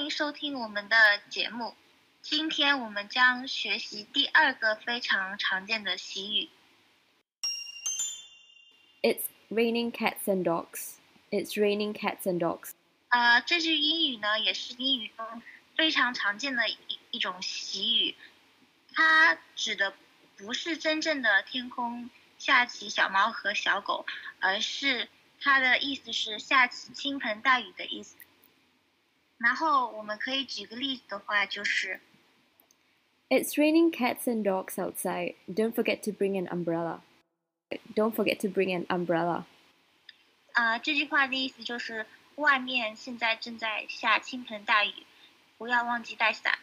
迎收听我们的节目。今天我们将学习第二个非常常见的习语。It's raining cats and dogs. It's raining cats and dogs. 呃，这句英语呢，也是英语中非常常见的一一种习语。它指的不是真正的天空下起小猫和小狗，而是它的意思是下起倾盆大雨的意思。然后我们可以举个例子的话，就是。 It's raining cats and dogs outside. Don't forget to bring an umbrella. Don't forget to bring an umbrella. 啊、这句话的意思就是外面现在正在下倾盆大雨，不要忘记带伞。